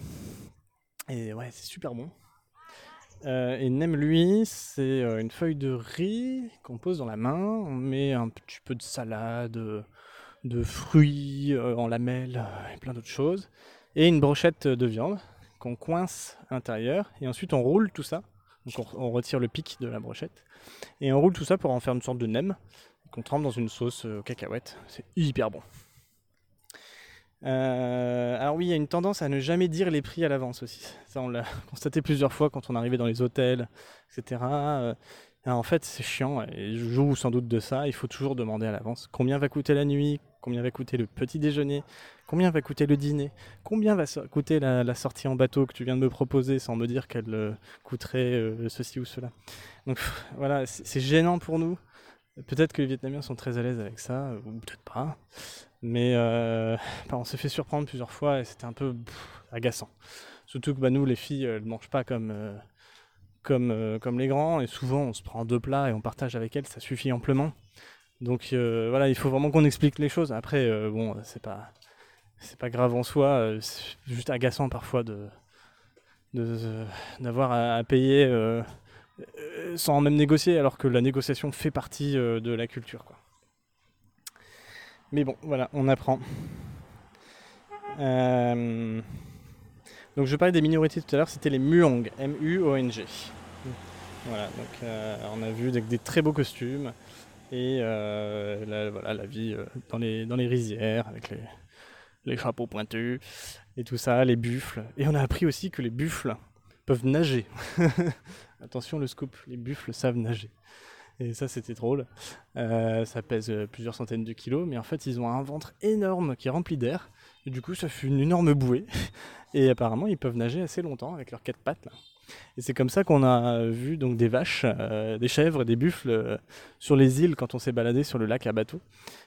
Et ouais, c'est super bon. Euh, et nem lui, c'est une feuille de riz qu'on pose dans la main. On met un petit peu de salade, de fruits en lamelles et plein d'autres choses. Et une brochette de viande qu'on coince à l'intérieur. Et ensuite, on roule tout ça donc on, retire le pic de la brochette. Et on roule tout ça pour en faire une sorte de nem qu'on trempe dans une sauce euh, cacahuète. C'est hyper bon. Euh, alors oui, il y a une tendance à ne jamais dire les prix à l'avance aussi. Ça, on l'a constaté plusieurs fois quand on arrivait dans les hôtels, etc. en fait, c'est chiant, et je joue sans doute de ça. Il faut toujours demander à l'avance combien va coûter la nuit, combien va coûter le petit déjeuner, combien va coûter le dîner, combien va coûter la, sortie en bateau que tu viens de me proposer sans me dire qu'elle euh, coûterait euh, ceci ou cela. Donc voilà, c'est gênant pour nous. Peut-être que les Vietnamiens sont très à l'aise avec ça, ou peut-être pas. Mais euh, bah, on s'est fait surprendre plusieurs fois et c'était un peu agaçant. Surtout que bah, nous, les filles, elles ne mangent pas comme comme, euh, comme les grands, et souvent on se prend deux plats et on partage avec elles, ça suffit amplement. Donc euh, voilà, il faut vraiment qu'on explique les choses. Après, euh, bon, c'est pas, pas grave en soi, c'est juste agaçant parfois de, d'avoir à, payer sans même négocier, alors que la négociation fait partie de la culture. Mais bon, voilà, on apprend. Donc je parlais des minorités tout à l'heure, c'était les Muong, M-U-O-N-G. Voilà, donc euh, on a vu des, très beaux costumes et euh, la, voilà, la vie euh, dans, les, dans les rizières avec les, les chapeaux pointus et tout ça, les buffles. Et on a appris aussi que les buffles peuvent nager. Attention le scoop, les buffles savent nager. Et ça, c'était drôle. ça pèse plusieurs centaines de kilos, mais en fait, ils ont un ventre énorme qui est rempli d'air. Du coup, ça fait une énorme bouée. Et apparemment, ils peuvent nager assez longtemps avec leurs quatre pattes. Là. Et c'est comme ça qu'on a vu donc des vaches, euh, des chèvres, des buffles euh, sur les îles quand on s'est baladé sur le lac à bateau.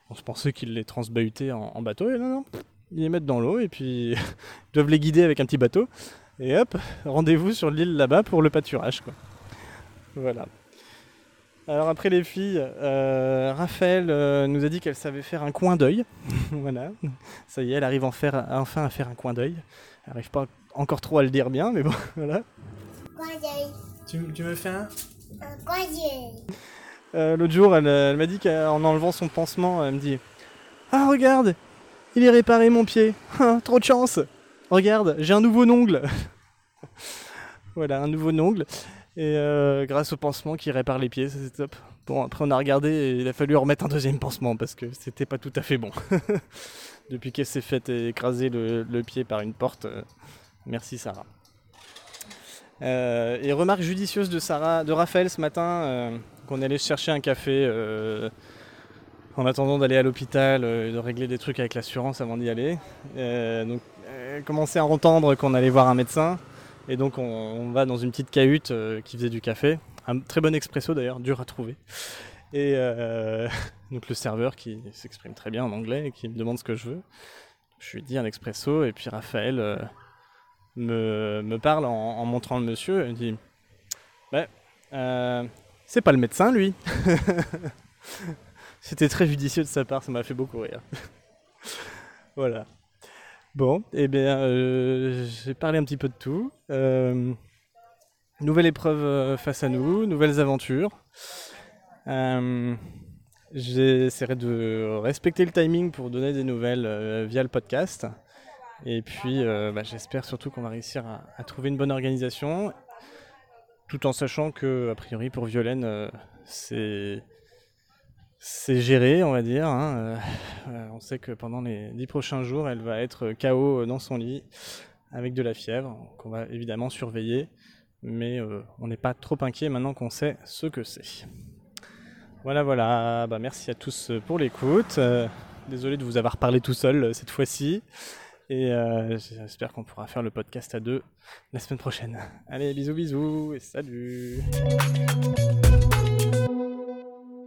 On se pensait qu'ils les transbahutaient en, bateau, et non, non, ils les mettent dans l'eau et puis ils doivent les guider avec un petit bateau. Et hop, rendez-vous sur l'île là-bas pour le pâturage. Quoi. Voilà. Alors après les filles, euh, Raphaël nous a dit qu'elle savait faire un coin d'œil. voilà, ça y est, elle arrive enfin à faire un coin d'œil. Elle n'arrive pas encore trop à le dire bien, mais bon, voilà. Tu, tu me fais un? Euh, L'autre jour, elle, m'a dit qu'en enlevant son pansement, elle me dit Ah, regarde, il est réparé mon pied. Ah, trop de chance. Regarde, j'ai un nouveau ongle. voilà, un nouveau ongle. Et euh, grâce au pansement qui répare les pieds, c'est top. Bon, après on a regardé et il a fallu remettre un deuxième pansement parce que c'était pas tout à fait bon. Depuis qu'elle s'est fait écraser le, pied par une porte. Euh, merci Sarah. Euh, et remarque judicieuse de Sarah, de Raphaël ce matin, qu'on allait chercher un café en attendant d'aller à l'hôpital, et de régler des trucs avec l'assurance avant d'y aller. donc, commençait à entendre qu'on allait voir un médecin. Et donc on, va dans une petite cahute euh, qui faisait du café. Un très bon expresso d'ailleurs, dur à trouver. Et euh, donc le serveur qui s'exprime très bien en anglais et qui me demande ce que je veux. Je lui dis un expresso et puis Raphaël euh, me, parle en, montrant le monsieur. Il me dit bah, C'est pas le médecin lui C'était très judicieux de sa part, ça m'a fait beaucoup rire. voilà. Bon, eh bien, euh, j'ai parlé un petit peu de tout. Euh, nouvelle épreuve euh, face à nous, nouvelles aventures. J'essaierai de respecter le timing pour donner des nouvelles via le podcast. Et puis, bah, j'espère surtout qu'on va réussir à, trouver une bonne organisation, tout en sachant que, a priori, pour Violaine, c'est c'est géré, on va dire. Hein. Euh, on sait que pendant les dix prochains jours, elle va être KO dans son lit avec de la fièvre, qu'on va évidemment surveiller, mais euh, on n'est pas trop inquiet maintenant qu'on sait ce que c'est. Voilà, voilà. Bah, merci à tous pour l'écoute. Euh, désolé de vous avoir parlé tout seul cette fois-ci. Et j'espère qu'on pourra faire le podcast à deux la semaine prochaine. Allez, bisous, bisous et salut